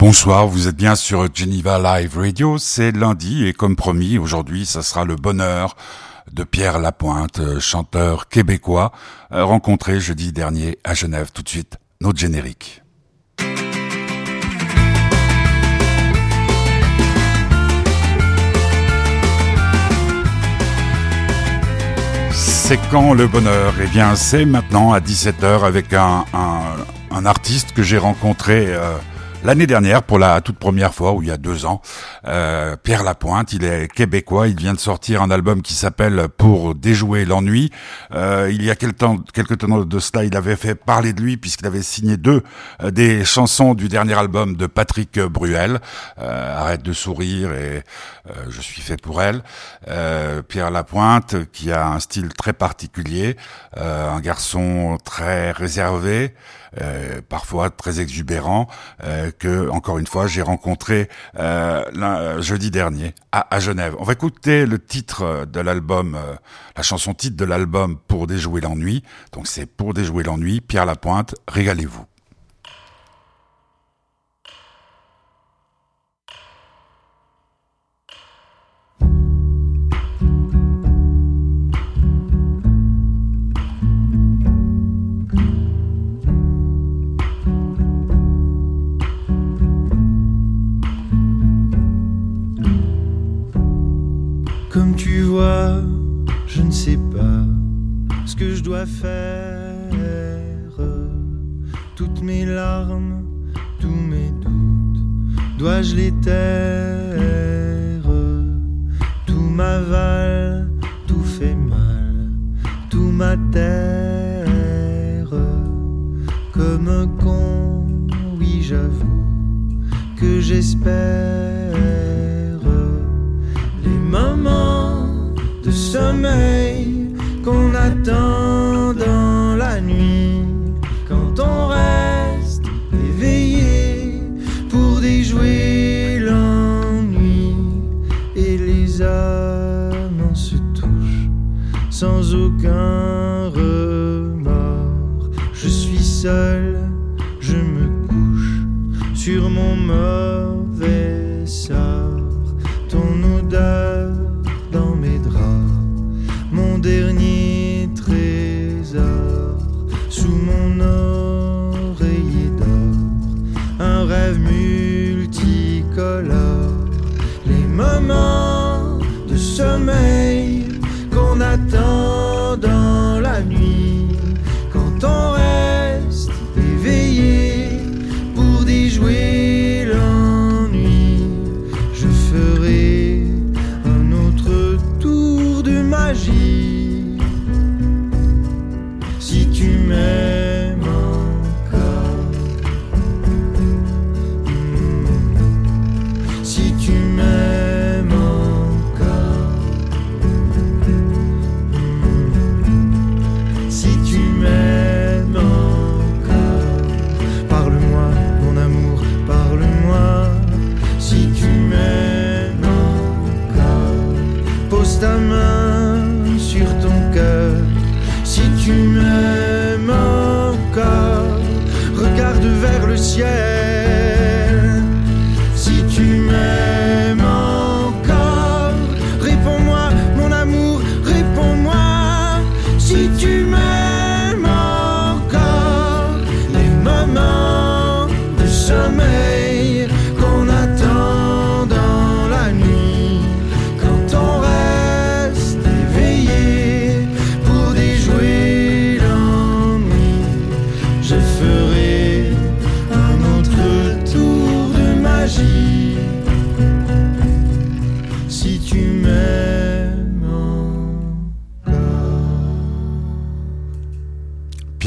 Bonsoir, vous êtes bien sur Geneva Live Radio, c'est lundi et comme promis, aujourd'hui, ça sera le bonheur de Pierre Lapointe, chanteur québécois, euh, rencontré jeudi dernier à Genève. Tout de suite, notre générique. C'est quand le bonheur? Eh bien, c'est maintenant à 17h avec un, un, artiste que j'ai rencontré euh, l'année dernière pour la toute première fois, ou il y a deux ans. Euh, Pierre Lapointe, il est québécois, il vient de sortir un album qui s'appelle Pour déjouer l'ennui. Euh, il y a quelques temps, quelques temps de cela, il avait fait parler de lui puisqu'il avait signé deux euh, des chansons du dernier album de Patrick Bruel, Arrête de sourire et Je suis fait pour elle. Pierre Lapointe, qui a un style très particulier, un garçon très réservé. Euh, parfois très exubérant, euh, que encore une fois j'ai rencontré euh, jeudi dernier à, à, Genève. On va écouter le titre de l'album, la chanson titre de l'album pour déjouer l'ennui. Donc c'est pour déjouer l'ennui. Pierre Lapointe, régalez-vous. Toutes mes larmes, tous mes doutes, dois-je les taire? Tout m'avale, tout fait mal, tout m'atterre. Comme un con, oui j'avoue que j'espère? Moments de sommeil qu'on attend les moments de sommeil qu'on attend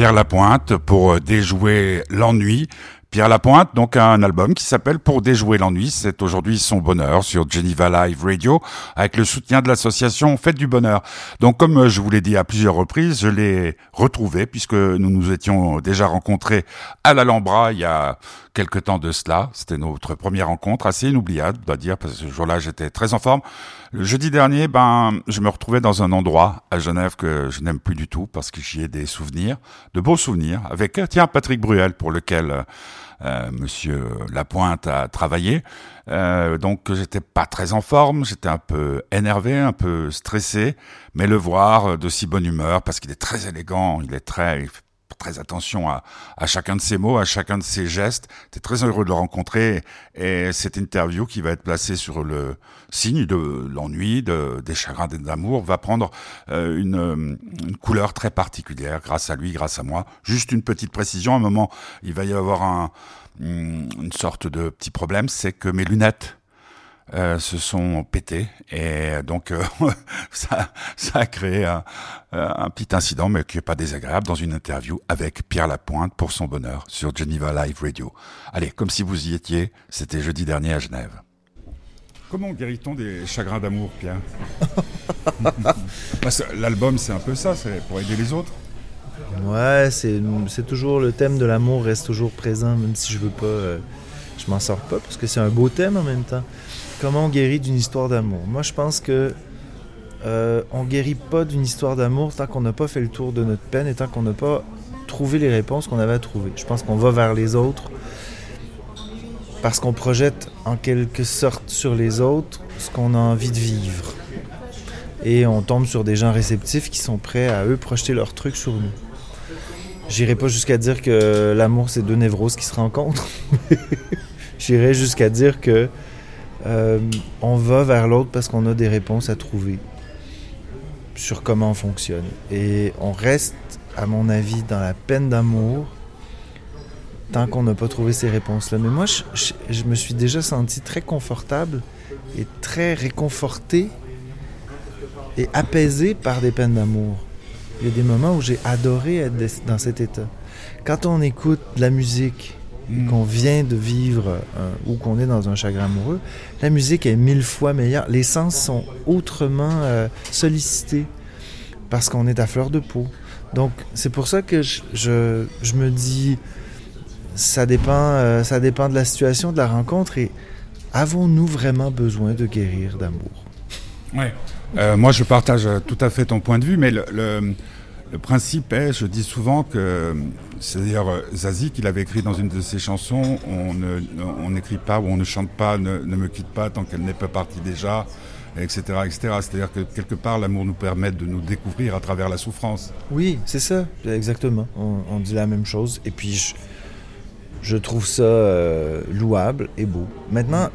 Pierre Lapointe pour déjouer l'ennui. Pierre Lapointe, donc a un album qui s'appelle Pour déjouer l'ennui. C'est aujourd'hui son bonheur sur Geneva Live Radio avec le soutien de l'association Fête du Bonheur. Donc comme je vous l'ai dit à plusieurs reprises, je l'ai retrouvé puisque nous nous étions déjà rencontrés à l'Alhambra il y a quelque temps de cela. C'était notre première rencontre, assez inoubliable, dois dire, parce que ce jour-là, j'étais très en forme. Le jeudi dernier, ben, je me retrouvais dans un endroit à Genève que je n'aime plus du tout, parce que j'y ai des souvenirs, de beaux souvenirs, avec, tiens, Patrick Bruel, pour lequel euh, Monsieur Lapointe a travaillé. Euh, donc j'étais pas très en forme, j'étais un peu énervé, un peu stressé, mais le voir de si bonne humeur parce qu'il est très élégant, il est très très attention à, chacun de ses mots, à chacun de ses gestes. T'es très heureux de le rencontrer et cette interview qui va être placée sur le signe de l'ennui, de, des chagrins d'amour, va prendre euh, une, une, couleur très particulière grâce à lui, grâce à moi. Juste une petite précision, à un moment, il va y avoir un, une sorte de petit problème, c'est que mes lunettes euh, se sont pétés et donc euh, ça, ça a créé un, un, petit incident mais qui est pas désagréable dans une interview avec Pierre Lapointe pour son bonheur sur Geneva Live Radio. Allez, comme si vous y étiez, c'était jeudi dernier à Genève. Comment guérit-on des chagrins d'amour, Pierre L'album, c'est un peu ça, c'est pour aider les autres. Ouais, c'est toujours le thème de l'amour reste toujours présent, même si je veux pas, euh, je m'en sors pas, parce que c'est un beau thème en même temps. Comment on guérit d'une histoire d'amour Moi, je pense que euh, on guérit pas d'une histoire d'amour tant qu'on n'a pas fait le tour de notre peine et tant qu'on n'a pas trouvé les réponses qu'on avait à trouver. Je pense qu'on va vers les autres parce qu'on projette en quelque sorte sur les autres ce qu'on a envie de vivre. Et on tombe sur des gens réceptifs qui sont prêts à eux projeter leurs trucs sur nous. J'irai pas jusqu'à dire que l'amour c'est deux névroses qui se rencontrent. J'irai jusqu'à dire que euh, on va vers l'autre parce qu'on a des réponses à trouver sur comment on fonctionne. Et on reste, à mon avis, dans la peine d'amour tant qu'on n'a pas trouvé ces réponses-là. Mais moi, je, me suis déjà senti très confortable et très réconforté et apaisé par des peines d'amour. Il y a des moments où j'ai adoré être dans cet état. Quand on écoute de la musique, Mm. qu'on vient de vivre euh, ou qu'on est dans un chagrin amoureux, la musique est mille fois meilleure. Les sens sont autrement euh, sollicités parce qu'on est à fleur de peau. Donc, c'est pour ça que je, je, me dis, ça dépend, euh, ça dépend de la situation, de la rencontre et avons-nous vraiment besoin de guérir d'amour? Oui. moi, je partage tout à fait ton point de vue, mais le le principe est, je dis souvent que, c'est-à-dire Zazie, qu'il avait écrit dans une de ses chansons, on n'écrit pas ou on ne chante pas, ne, me quitte pas tant qu'elle n'est pas partie déjà, etc. etc. C'est-à-dire que quelque part, l'amour nous permet de nous découvrir à travers la souffrance. Oui, c'est ça, exactement. On, dit la même chose. Et puis, je, trouve ça euh, louable et beau. Maintenant,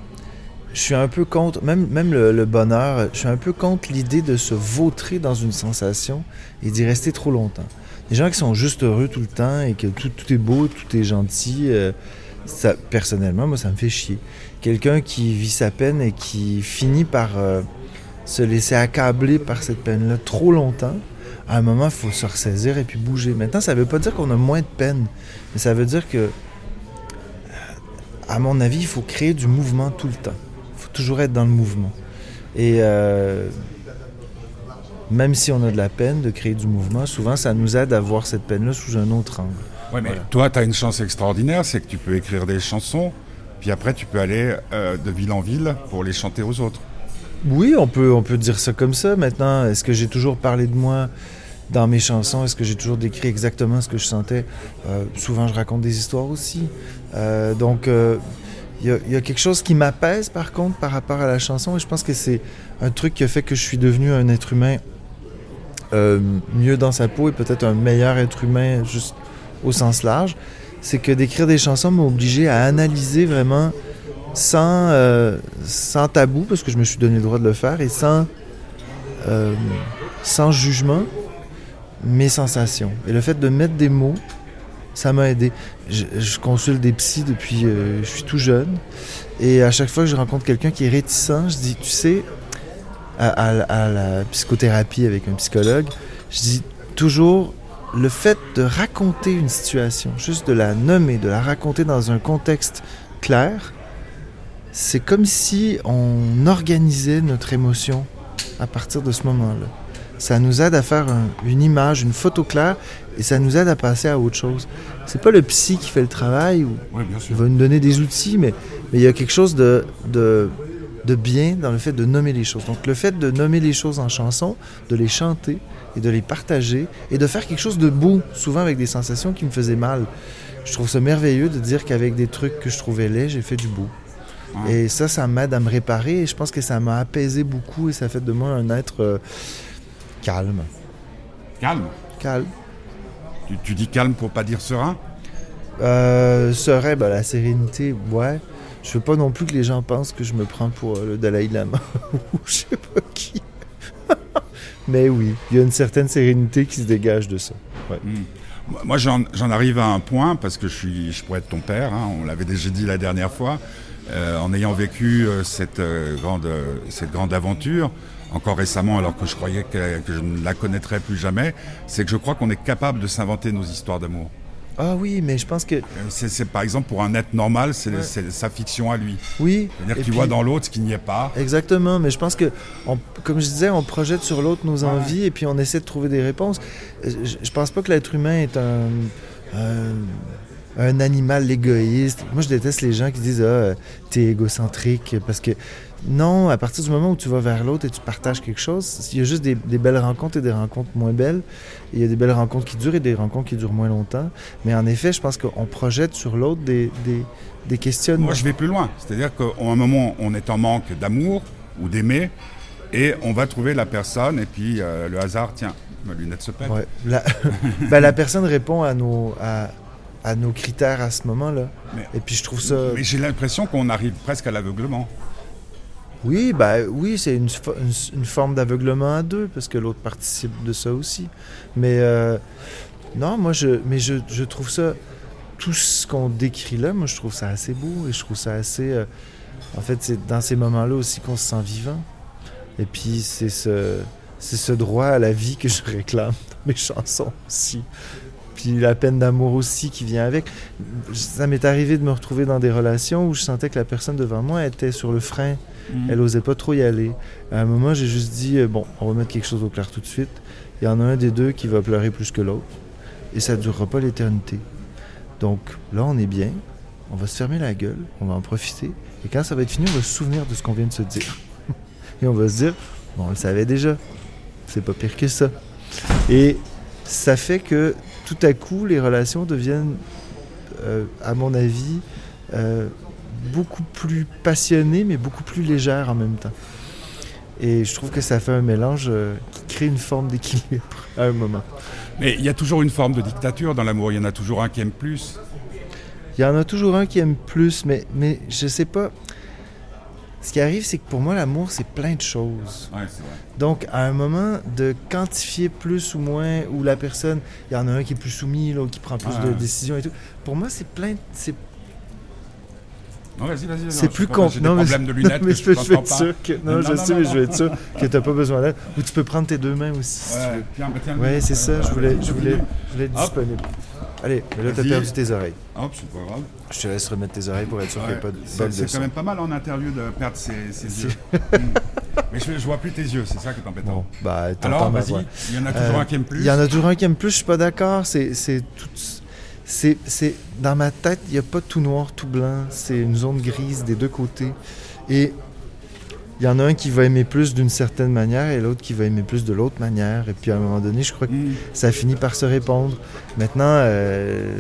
je suis un peu contre, même, même le, bonheur, je suis un peu contre l'idée de se vautrer dans une sensation et d'y rester trop longtemps. Les gens qui sont juste heureux tout le temps et que tout, est beau, tout est gentil, euh, ça, personnellement, moi, ça me fait chier. Quelqu'un qui vit sa peine et qui finit par euh, se laisser accabler par cette peine-là trop longtemps, à un moment, il faut se ressaisir et puis bouger. Maintenant, ça ne veut pas dire qu'on a moins de peine, mais ça veut dire que, à mon avis, il faut créer du mouvement tout le temps toujours être dans le mouvement. Et euh, même si on a de la peine de créer du mouvement, souvent ça nous aide à voir cette peine-là sous un autre angle. Oui, mais toi, tu as une chance extraordinaire, c'est que tu peux écrire des chansons, puis après tu peux aller euh, de ville en ville pour les chanter aux autres. Oui, on peut, on peut dire ça comme ça. Maintenant, est-ce que j'ai toujours parlé de moi dans mes chansons? Est-ce que j'ai toujours décrit exactement ce que je sentais? Euh, souvent, je raconte des histoires aussi. donc, il y, a, quelque chose qui m'apaise par contre par rapport à la chanson et je pense que c'est un truc qui a fait que je suis devenu un être humain euh, mieux dans sa peau et peut-être un meilleur être humain juste au sens large. C'est que d'écrire des chansons m'a obligé à analyser vraiment sans, euh, sans tabou, parce que je me suis donné le droit de le faire, et sans, euh, sans jugement, mes sensations. Et le fait de mettre des mots ça m'a aidé. Je, consulte des psys depuis euh, je suis tout jeune. Et à chaque fois que je rencontre quelqu'un qui est réticent, je dis, tu sais, à, la psychothérapie avec un psychologue, je dis toujours, le fait de raconter une situation, juste de la nommer, de la raconter dans un contexte clair, c'est comme si on organisait notre émotion à partir de ce moment-là. Ça nous aide à faire une image, une photo claire, et ça nous aide à passer à autre chose. C'est pas le psy qui fait le travail, ou bien il va nous donner des outils, mais, mais il y a quelque chose de, de, de bien dans le fait de nommer les choses. Donc le fait de nommer les choses en chanson, de les chanter et de les partager et de faire quelque chose de beau, souvent avec des sensations qui me faisaient mal. Je trouve ça merveilleux de dire qu'avec des trucs que je trouvais laids, j'ai fait du beau. Ouais. Et ça, ça m'aide à me réparer et je pense que ça m'a apaisé beaucoup et ça fait de moi un être euh, calme. Calme. Calme. Tu, tu dis calme pour pas dire serein? Euh, serait ben, la sérénité, ouais. Je veux pas non plus que les gens pensent que je me prends pour euh, le Dalai Lama ou je sais pas qui. Mais oui, il y a une certaine sérénité qui se dégage de ça. Moi, Moi, j'en arrive à un point, parce que je, suis, je pourrais être ton père, hein, on l'avait déjà dit la dernière fois, euh, en ayant vécu cette, grande, cette grande aventure, encore récemment, alors que je croyais que, que je ne la connaîtrais plus jamais, c'est que je crois qu'on est capable de s'inventer nos histoires d'amour. Ah oui, mais je pense que Euh, C'est par exemple pour un être normal, c'est Ouais. sa fiction à lui. oui. C'est-à-dire qu'il voit dans l'autre ce qu'il n'y est pas. Exactement, mais je pense que, on- comme je disais, on projette sur l'autre nos Ouais. envies et puis on essaie de trouver des réponses. Euh, Je, je pense pas que l'être humain est un, un, un animal égoïste. Moi, je déteste les gens qui disent Ah, t'es égocentrique parce que non, à partir du moment où tu vas vers l'autre et tu partages quelque chose, il y a juste des, des belles rencontres et des rencontres moins belles. Il y a des belles rencontres qui durent et des rencontres qui durent moins longtemps. Mais en effet, je pense qu'on projette sur l'autre des, des, des questionnements. Moi, je vais plus loin. C'est-à-dire qu'à un moment, on est en manque d'amour ou d'aimer, et on va trouver la personne, et puis euh, le hasard, tiens, ma lunette se pète. Ouais. La... ben, la personne répond à nos, à, à nos critères à ce moment-là. Et puis je trouve ça. Mais j'ai l'impression qu'on arrive presque à l'aveuglement. Oui, ben, oui c'est une, fo- une- une forme d'aveuglement à deux, parce que l'autre participe de ça aussi. Mais euh, non, moi, je, mais je, je trouve ça. Tout ce qu'on décrit là, moi, je trouve ça assez beau et je trouve ça assez. euh, en fait, c'est dans ces moments-là aussi qu'on se sent vivant. Et puis, c'est ce, ce droit à la vie que je réclame dans mes chansons aussi. Puis la peine d'amour aussi qui vient avec. Ça m'est arrivé de me retrouver dans des relations où je sentais que la personne devant moi était sur le frein. Elle osait pas trop y aller. À un moment, j'ai juste dit euh, bon, on va mettre quelque chose au clair tout de suite. Il y en a un des deux qui va pleurer plus que l'autre. Et ça ne durera pas l'éternité. Donc là, on est bien. On va se fermer la gueule. On va en profiter. Et quand ça va être fini, on va se souvenir de ce qu'on vient de se dire. Et on va se dire bon, on le savait déjà. C'est pas pire que ça. Et ça fait que tout à coup, les relations deviennent, euh, à mon avis, euh, beaucoup plus passionnées, mais beaucoup plus légères en même temps. Et je trouve que ça fait un mélange euh, qui crée une forme d'équilibre à un moment. Mais il y a toujours une forme de dictature dans l'amour. Il y en a toujours un qui aime plus. Il y en a toujours un qui aime plus, mais, mais je sais pas. Ce qui arrive, c'est que pour moi, l'amour, c'est plein de choses. Ouais, c'est vrai. Donc, à un moment, de quantifier plus ou moins, où la personne, il y en a un qui est plus soumis, l'autre qui prend plus de décisions et tout. Pour moi, c'est plein. C'est Non, vas-y, vas-y. non, c'est plus con. De lunettes mais je, vais être pas. sûr que. Non, Non, je non, sais, non, mais je non. vais être sûr que t'as pas besoin d'aide. Ou tu peux prendre tes deux mains aussi, si tu Ouais, bah, c'est ça, je voulais, je voulais, je voulais être disponible. Allez, mais là, t'as perdu tes oreilles. Hop, c'est pas grave. Je te laisse remettre tes oreilles pour être sûr qu'il n'y a pas de de c'est quand même pas mal en interview de perdre ses, ses yeux. Mm. Mais je, je vois plus tes yeux, c'est ça qui est embêtant. Bon, bah, Alors, vas-y, il y en a toujours Euh, un qui aime plus. Il y en a toujours un qui aime plus, je suis pas d'accord. C'est, c'est tout. C'est, c'est, dans ma tête, il n'y a pas tout noir, tout blanc. C'est une zone grise des deux côtés. Et il y en a un qui va aimer plus d'une certaine manière et l'autre qui va aimer plus de l'autre manière. Et puis à un moment donné, je crois que Mm. ça finit par se répondre. Maintenant, euh,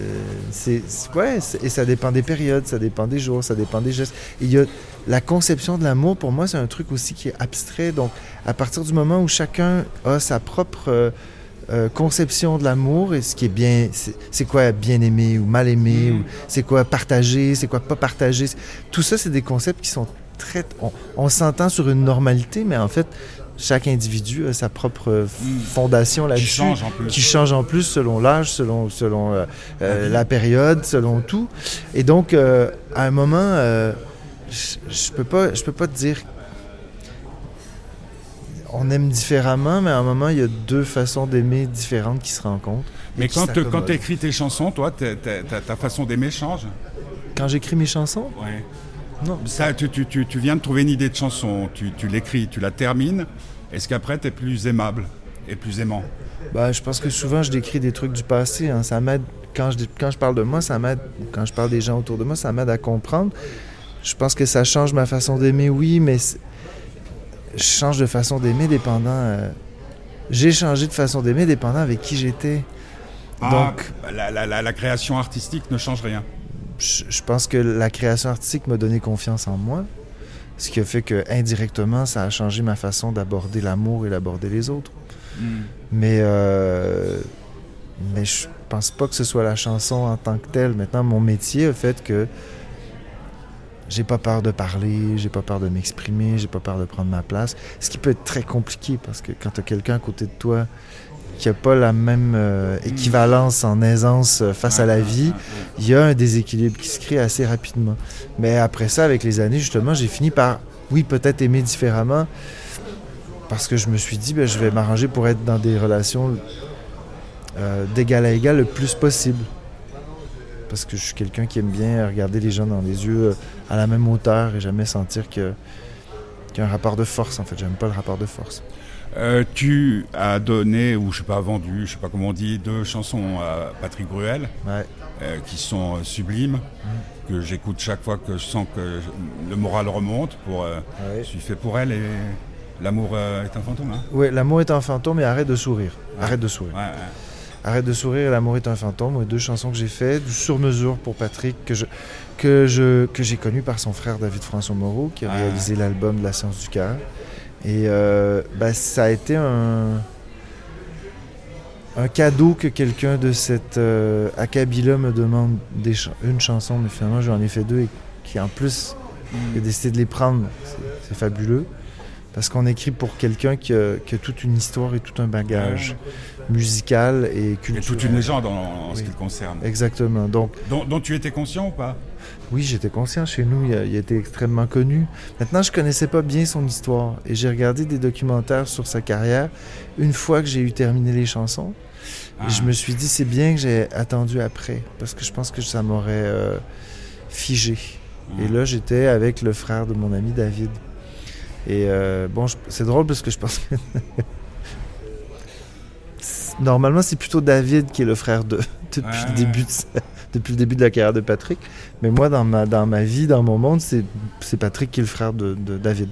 c'est, c'est- ouais, c'est- et ça dépend des périodes, ça dépend des jours, ça dépend des gestes. Et il y a la conception de l'amour, pour moi, c'est un truc aussi qui est abstrait. Donc, à partir du moment où chacun a sa propre euh, euh, conception de l'amour et ce qui est bien, c'est, quoi bien aimer ou mal aimer, Mm. ou c'est quoi partager, c'est quoi pas partager. Tout ça, c'est des concepts qui sont très. On, on s'entend sur une normalité, mais en fait, chaque individu a sa propre Mm. fondation Qui là-dessus change en plus. qui change en plus selon l'âge, selon, selon euh, euh, La période, selon tout. Et donc, à un moment, je je peux pas, je peux pas te dire. On aime différemment, mais à un moment, il y a deux façons d'aimer différentes qui se rencontrent. Mais quand, tu écris tes chansons, toi, ta façon d'aimer change Quand j'écris mes chansons, Ouais. non, Ça, tu, tu- tu- tu viens de trouver une idée de chanson, tu, tu l'écris, tu la termines. Est-ce qu'après, tu es plus aimable et plus aimant? Bah, je pense que souvent, je décris des trucs du passé. hein. Ça m'aide quand je, quand je parle de moi, ça m'aide, quand je parle des gens autour de moi, ça m'aide à comprendre. Je pense que ça change ma façon d'aimer, oui, mais je change de façon d'aimer dépendant. Euh, j'ai changé de façon d'aimer dépendant avec qui j'étais. Ah, Donc, la, la, la, création artistique ne change rien. Je, je pense que la création artistique m'a donné confiance en moi, ce qui a fait que indirectement, ça a changé ma façon d'aborder l'amour et d'aborder les autres. Hmm. Mais, euh, mais je pense pas que ce soit la chanson en tant que telle. Maintenant, mon métier a fait que j'ai pas peur de parler, j'ai pas peur de m'exprimer, j'ai pas peur de prendre ma place. Ce qui peut être très compliqué parce que quand tu as quelqu'un à côté de toi qui a pas la même euh, équivalence en aisance euh, face à la vie, il y a un déséquilibre qui se crée assez rapidement. Mais après ça, avec les années, justement, j'ai fini par, oui, peut-être aimer différemment parce que je me suis dit, ben, je vais m'arranger pour être dans des relations euh, d'égal à égal le plus possible parce que je suis quelqu'un qui aime bien regarder les gens dans les yeux euh, à la même hauteur et jamais sentir qu'il y a un rapport de force. En fait, j'aime pas le rapport de force. Euh, tu as donné, ou je sais pas, vendu, je sais pas comment on dit, deux chansons à Patrick Bruel, euh, qui sont sublimes, mm. que j'écoute chaque fois que je sens que le moral remonte. Pour, Je suis fait pour elle et l'amour est un fantôme. Hein. Oui, l'amour est un fantôme et arrête de sourire. Arrête de sourire. Arrête de sourire et l'amour est un fantôme, deux chansons que j'ai faites, sur mesure pour Patrick, que je que je que j'ai connu par son frère David François Moreau, qui a réalisé l'album de la science du cœur. Et euh, ben, ça a été un un cadeau que quelqu'un de cette euh, acabit-là me demande des une chanson, mais finalement j'en ai fait deux et qui en plus mm. a décidé de les prendre. C'est fabuleux. Parce qu'on écrit pour quelqu'un qui, a, toute une histoire et tout un bagage musical et culturel. Et toute une légende en, ce qui le concerne. Exactement. Donc, dont, tu étais conscient ou pas? Oui, j'étais conscient. Chez nous, il, a, il était extrêmement connu. Maintenant, je connaissais pas bien son histoire. Et j'ai regardé des documentaires sur sa carrière une fois que j'ai eu terminé les chansons. Et je ah. me suis dit, c'est bien que j'ai attendu après. Parce que je pense que ça m'aurait euh, figé. Et ah. là, j'étais avec le frère de mon ami David. Et euh, bon, c'est drôle parce que je pense que. Normalement, c'est plutôt David qui est le frère de depuis le début de depuis le début de la carrière de Patrick. Mais moi, dans ma, dans ma vie, dans mon monde, c'est Patrick qui est le frère de, David.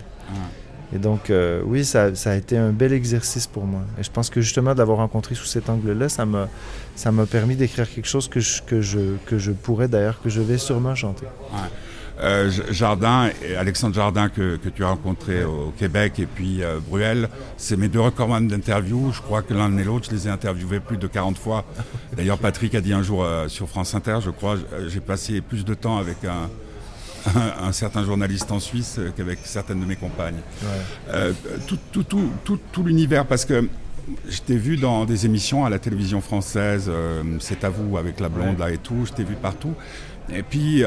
Et donc, euh, oui, ça, ça, a été un bel exercice pour moi. Et je pense que justement, d'avoir rencontré sous cet angle-là, ça m'a permis d'écrire quelque chose que je, que je, que je pourrais d'ailleurs, que je vais sûrement chanter. Euh, Jardin, et Alexandre Jardin que, que, tu as rencontré au Québec et puis euh, Bruel, c'est mes deux recordman d'interview. Je crois que l'un et l'autre, je les ai interviewés plus de 40 fois. D'ailleurs, Patrick a dit un jour euh, sur France Inter, je crois, j'ai passé plus de temps avec un, un, certain journaliste en Suisse qu'avec certaines de mes compagnes. tout, tout, tout, tout, tout l'univers, parce que je t'ai vu dans des émissions à la télévision française, c'est à vous avec la blonde là et tout, je t'ai vu partout. Et puis,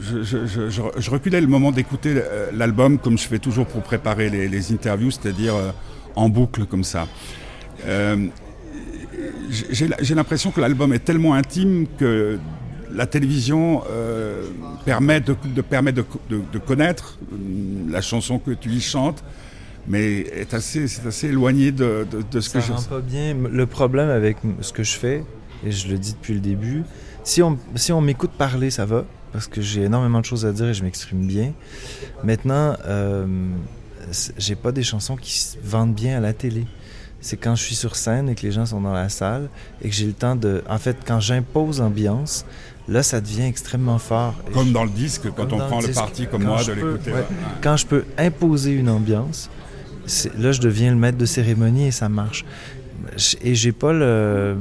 je, reculais le moment d'écouter euh, l'album comme je fais toujours pour préparer les, interviews, c'est-à-dire euh, en boucle comme ça. Euh, j'ai l'impression que l'album est tellement intime que la télévision permet, de, de, connaître la chanson que tu y chantes, mais est assez, c'est assez éloigné de, ce que je... Pas bien. Le problème avec ce que je fais, et je le dis depuis le début, si on, si on m'écoute parler, ça va parce que j'ai énormément de choses à dire et je m'exprime bien. Maintenant, euh, j'ai pas des chansons qui se vendent bien à la télé. C'est quand je suis sur scène et que les gens sont dans la salle et que j'ai le temps de. En fait, quand j'impose ambiance, là, ça devient extrêmement fort. Comme dans le disque, quand on prend le, parti comme moi de l'écouter. Quand je peux imposer une ambiance, là, je deviens le maître de cérémonie et ça marche. Et j'ai pas le.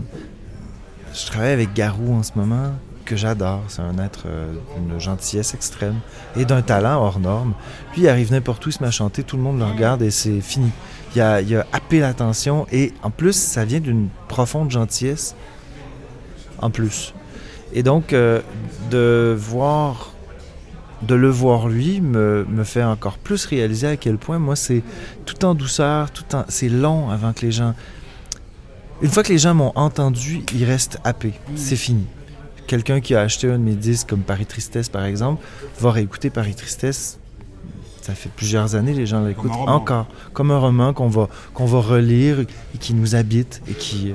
Je travaille avec Garou en ce moment que j'adore. C'est un être euh, d'une gentillesse extrême et d'un talent hors norme. Puis il arrive n'importe où, il se met à chanter, tout le monde le regarde et c'est fini. Il a, il a happé l'attention et en plus, ça vient d'une profonde gentillesse en plus. Et donc, euh, de voir de le voir lui me, me, fait encore plus réaliser à quel point moi c'est tout en douceur, tout en c'est long avant que les gens une fois que les gens m'ont entendu, ils restent happés. C'est fini. Quelqu'un qui a acheté un de mes disques comme Paris Tristesse par exemple va réécouter Paris Tristesse. Ça fait plusieurs années les gens l'écoutent encore. Comme un roman qu'on va qu'on va relire et qui nous habite et qui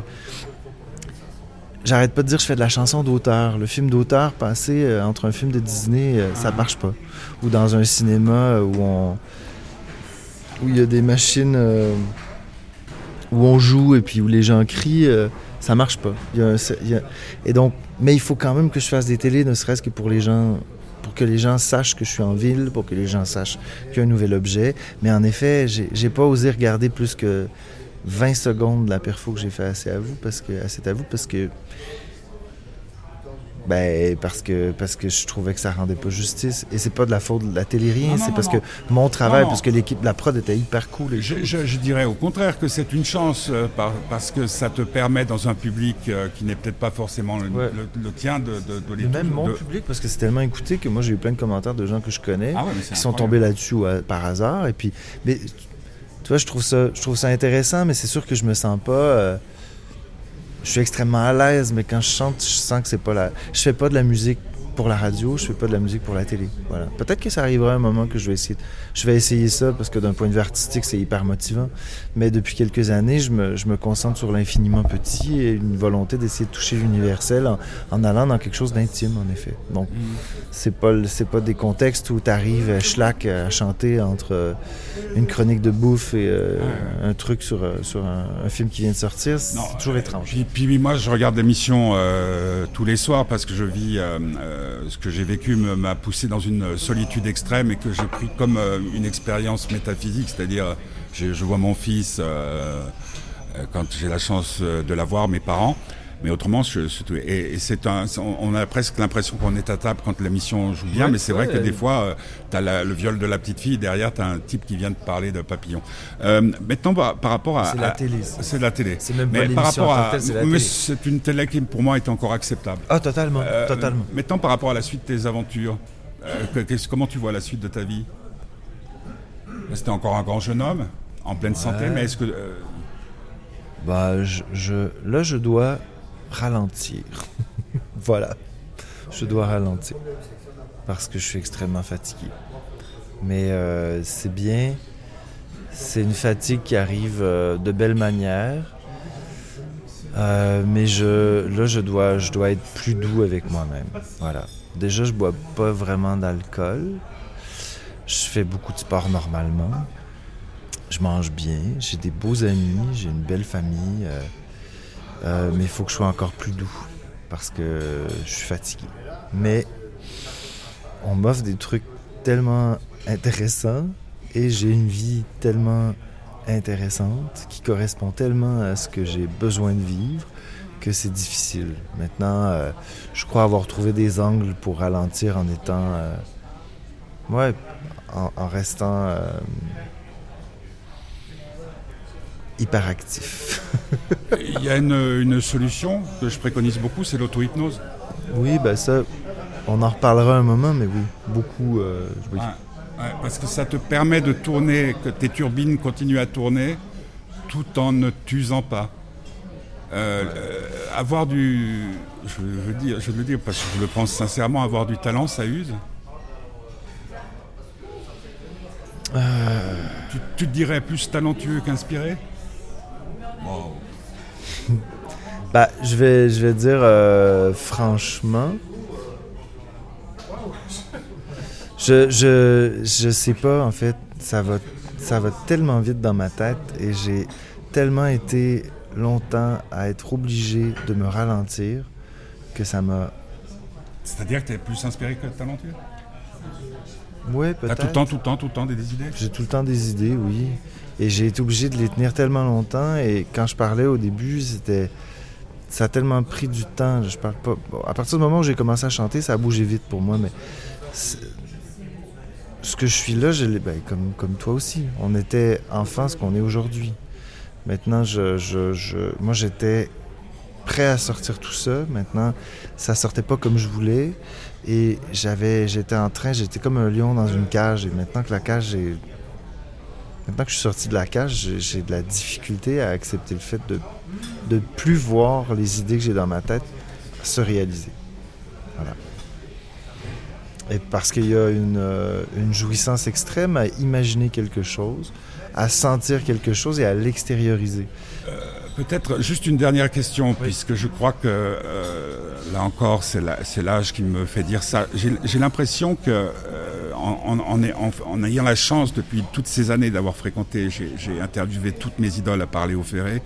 j'arrête pas de dire que je fais de la chanson d'auteur. Le film d'auteur, passé euh, entre un film de Disney, euh, ça marche pas. Ou dans un cinéma où on. il y a des machines. euh, où on joue et puis où les gens crient, euh, ça marche pas. Et donc, mais il faut quand même que je fasse des télés, ne serait-ce que pour les gens. Pour que les gens sachent que je suis en ville, pour que les gens sachent qu'il y a un nouvel objet. Mais en effet, j'ai pas osé regarder plus que 20 secondes de la perfo que j'ai fait assez à vous parce que assez à vous parce que ben parce que parce que je trouvais que ça rendait pas justice et c'est pas de la faute de la télé rien c'est parce non. que mon travail Non, non. parce que l'équipe la prod était hyper cool et Je, tout. je- je dirais au contraire que c'est une chance euh, par- parce que ça te permet dans un public euh, qui n'est peut-être pas forcément le, Ouais. le- le tien de, de, de les Et même mon de- public parce que c'est tellement écouté que moi j'ai eu plein de commentaires de gens que je connais Ah ouais, qui sont tombés là-dessus par hasard et puis mais tu vois je trouve ça je trouve ça intéressant mais c'est sûr que je me sens pas euh, je suis extrêmement à l'aise mais quand je chante je sens que c'est pas la je fais pas de la musique pour la radio, je fais pas de la musique pour la télé. Voilà. Peut-être que ça arrivera un moment que je vais essayer. Je vais essayer ça parce que d'un point de vue artistique, c'est hyper motivant. Mais depuis quelques années, je me, je me concentre sur l'infiniment petit et une volonté d'essayer de toucher l'universel en, en allant dans quelque chose d'intime, en effet. Donc, c'est pas c'est pas des contextes où tu arrives schlack à chanter entre euh, une chronique de bouffe et euh, un truc sur, euh, sur un, un film qui vient de sortir. C'est toujours étrange. Puis, puis moi, je regarde l'émission euh, tous les soirs parce que je vis euh, ce que j'ai vécu m'a poussé dans une solitude extrême et que j'ai pris comme euh, une expérience métaphysique, c'est-à-dire euh, je, je vois mon fils euh, euh, quand j'ai la chance euh, de l'avoir, mes parents. Mais autrement, je, et, et c'est un, on a presque l'impression qu'on est à table quand l'émission joue bien, Ouais, mais c'est vrai ouais. que des fois, tu as le viol de la petite fille, derrière, tu as un type qui vient de parler de papillon. Euh, maintenant, par, par rapport à... C'est la télé. C'est la télé. C'est même pas Mais par rapport à... c'est la mais télé. c'est une télé qui, pour moi, est encore acceptable. Ah, totalement, Euh, totalement. Maintenant, par rapport à la suite de tes aventures, euh, comment tu vois la suite de ta vie? Là, C'était encore un grand jeune homme, en pleine santé, mais est-ce que... euh, Bah, je, je- là, je dois ralentir. voilà. Je dois ralentir. Parce que je suis extrêmement fatigué. Mais euh, c'est bien. C'est une fatigue qui arrive euh, de belle manière. Euh, mais je, là, je dois, je dois être plus doux avec moi-même. Voilà. Déjà, je bois pas vraiment d'alcool. Je fais beaucoup de sport normalement. Je mange bien. J'ai des beaux amis. J'ai une belle famille. Euh, mais il faut que je sois encore plus doux. Parce que je suis fatigué. Mais on m'offre des trucs tellement intéressants et j'ai une vie tellement intéressante qui correspond tellement à ce que j'ai besoin de vivre que c'est difficile. Maintenant, euh, je crois avoir trouvé des angles pour ralentir en étant... euh, ouais, en, restant hyperactif. Il y a une, une solution que je préconise beaucoup, c'est l'auto-hypnose. oui, ben ça, on en reparlera un moment, mais oui, beaucoup... euh, oui. Ouais, ouais, parce que ça te permet de tourner, que tes turbines continuent à tourner tout en ne t'usant pas. Euh, euh, avoir du. Je veux, dire, je veux le dire parce que je le pense sincèrement, avoir du talent, ça use. Tu, tu te dirais plus talentueux qu'inspiré? Wow. Bah, je vais, je vais dire euh, franchement. Je, je, je sais pas, en fait. Ça va, ça va tellement vite dans ma tête et j'ai tellement été longtemps à être obligé de me ralentir que ça m'a. C'est-à-dire que tu es plus inspiré que talentueux? T'as peut-être. tout le temps, tout le temps, tout le temps des, des idées? J'ai tout le temps des idées, oui. Et j'ai été obligé de les tenir tellement longtemps. Et quand je parlais au début, c'était. Ça a tellement pris du temps. Je parle pas. à partir du moment où j'ai commencé à chanter, ça a bougé vite pour moi. Mais ce que je suis là, ben, comme, comme toi aussi. On était enfant ce qu'on est aujourd'hui. Maintenant, je, je, je- moi, j'étais prêt à sortir tout ça. Maintenant, ça sortait pas comme je voulais. Et j'avais, j'étais en train, j'étais comme un lion dans une cage. Et maintenant que la cage est. Maintenant que je suis sorti de la cage, j'ai, de la difficulté à accepter le fait de de plus voir les idées que j'ai dans ma tête se réaliser. Voilà. Et parce qu'il y a une, euh, une jouissance extrême à imaginer quelque chose, à sentir quelque chose et à l'extérioriser. Peut-être juste une dernière question, puisque je crois que euh, là encore, c'est l'âge qui me fait dire ça. J'ai l'impression que euh, en, ayant la chance depuis toutes ces années d'avoir fréquenté, j'ai interviewé toutes mes idoles à parler au Ferré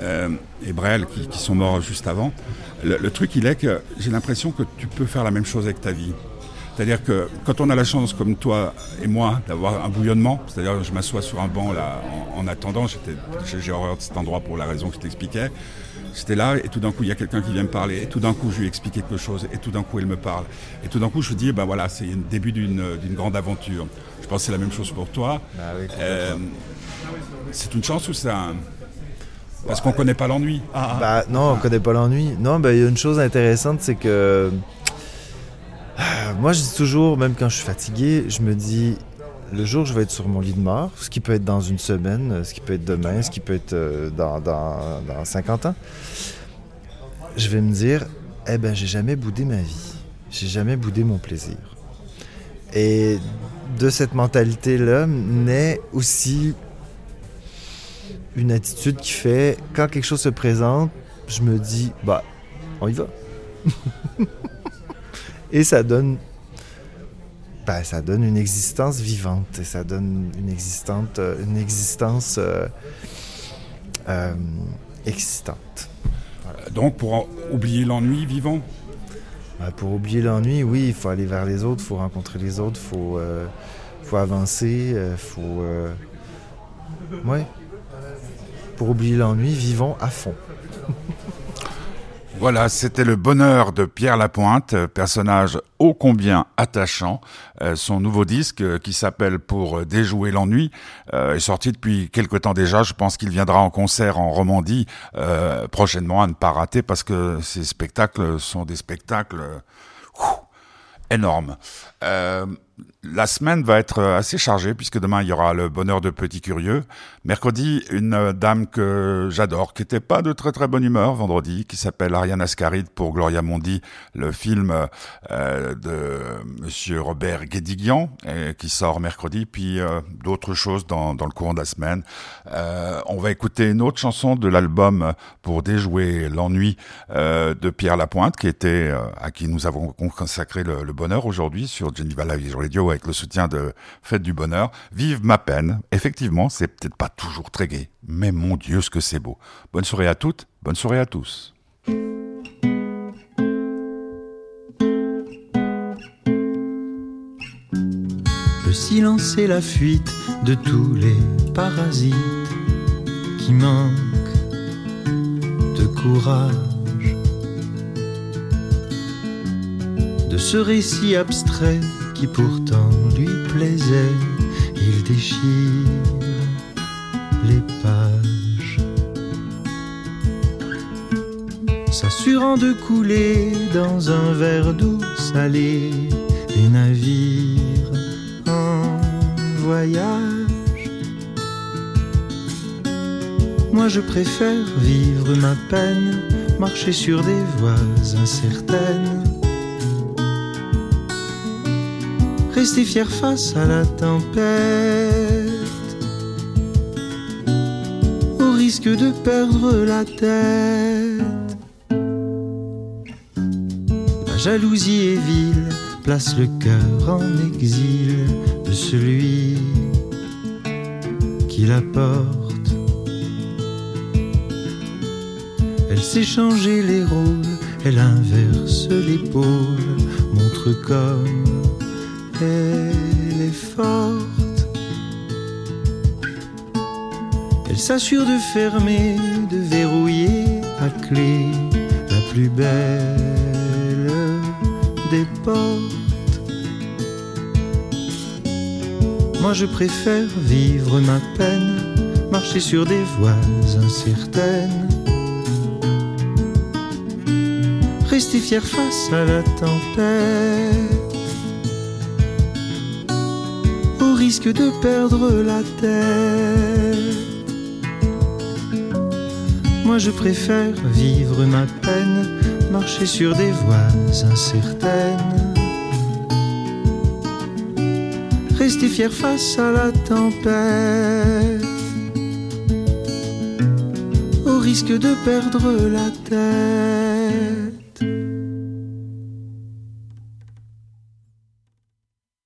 euh, et Brel qui, sont morts juste avant. Le truc, il est que j'ai l'impression que tu peux faire la même chose avec ta vie. C'est-à-dire que quand on a la chance, comme toi et moi, d'avoir un bouillonnement, c'est-à-dire je m'assois sur un banc là en, attendant, j'ai horreur de cet endroit pour la raison que je t'expliquais. J'étais là et tout d'un coup il y a quelqu'un qui vient me parler et tout d'un coup je lui explique quelque chose et tout d'un coup il me parle et tout d'un coup je me dis ben voilà c'est le début d'une grande aventure. Je pense que c'est la même chose pour toi. Bah euh, c'est une chance ou c'est un... Parce qu'on connaît pas l'ennui? Ah, ah. Bah non, on connaît pas l'ennui. Non, bah il y a une chose intéressante, c'est que moi, je dis toujours, même quand je suis fatigué, je me dis, le jour où je vais être sur mon lit de mort, ce qui peut être dans une semaine, ce qui peut être demain, ce qui peut être euh, dans, dans, 50 ans, je vais me dire, eh ben, j'ai jamais boudé ma vie. J'ai jamais boudé mon plaisir. Et de cette mentalité-là naît aussi une attitude qui fait, quand quelque chose se présente, je me dis, bah, on y va. Et ça donne, ben, ça donne une existence vivante. Et ça donne une, existante, une existence euh, euh, existante. Donc, pour oublier l'ennui vivant? Ben, Pour oublier l'ennui, oui, il faut aller vers les autres, il faut rencontrer les autres, il faut, euh, faut avancer, il faut. Oui. Pour oublier l'ennui, vivons à fond. Voilà, c'était le bonheur de Pierre Lapointe, personnage ô combien attachant. Euh, son nouveau disque, euh, qui s'appelle Pour déjouer l'ennui, euh, est sorti depuis quelque temps déjà. Je pense qu'il viendra en concert en Romandie prochainement à ne pas rater parce que ces spectacles sont des spectacles énormes. La semaine va être assez chargée puisque demain il y aura le bonheur de petits curieux. Mercredi, une dame que j'adore, qui était pas de très très bonne humeur vendredi, qui s'appelle Ariane Ascaride pour Gloria Mondi, le film euh, de Monsieur Robert Guédiguian, qui sort mercredi, puis euh, d'autres choses dans, dans, le courant de la semaine. Euh, on va écouter une autre chanson de l'album pour déjouer l'ennui euh, de Pierre Lapointe, qui était à qui nous avons consacré le, le bonheur aujourd'hui sur Geneva Live Avec le soutien de Fête du Bonheur. Vive ma peine. Effectivement, c'est peut-être pas toujours très gai, mais mon Dieu, ce que c'est beau. Bonne soirée à toutes, bonne soirée à tous. Le silence et la fuite de tous les parasites qui manquent de courage. De ce récit abstrait qui pourtant lui plaisait, il déchire les pages. S'assurant de couler dans un verre d'eau salé les navires en voyage. Moi je préfère vivre ma peine, marcher sur des voies incertaines fier face à la tempête, au risque de perdre la tête. La jalousie est vile, place le cœur en exil de celui qui la porte. Elle sait changer les rôles, elle inverse l'épaule, montre comme elle est forte. Elle s'assure de fermer, de verrouiller à clé la plus belle des portes. Moi je préfère vivre ma peine, marcher sur des voies incertaines. Rester fier face à la tempête risque de perdre la tête. Moi je préfère vivre ma peine, marcher sur des voies incertaines. Rester fier face à la tempête. Au risque de perdre la tête.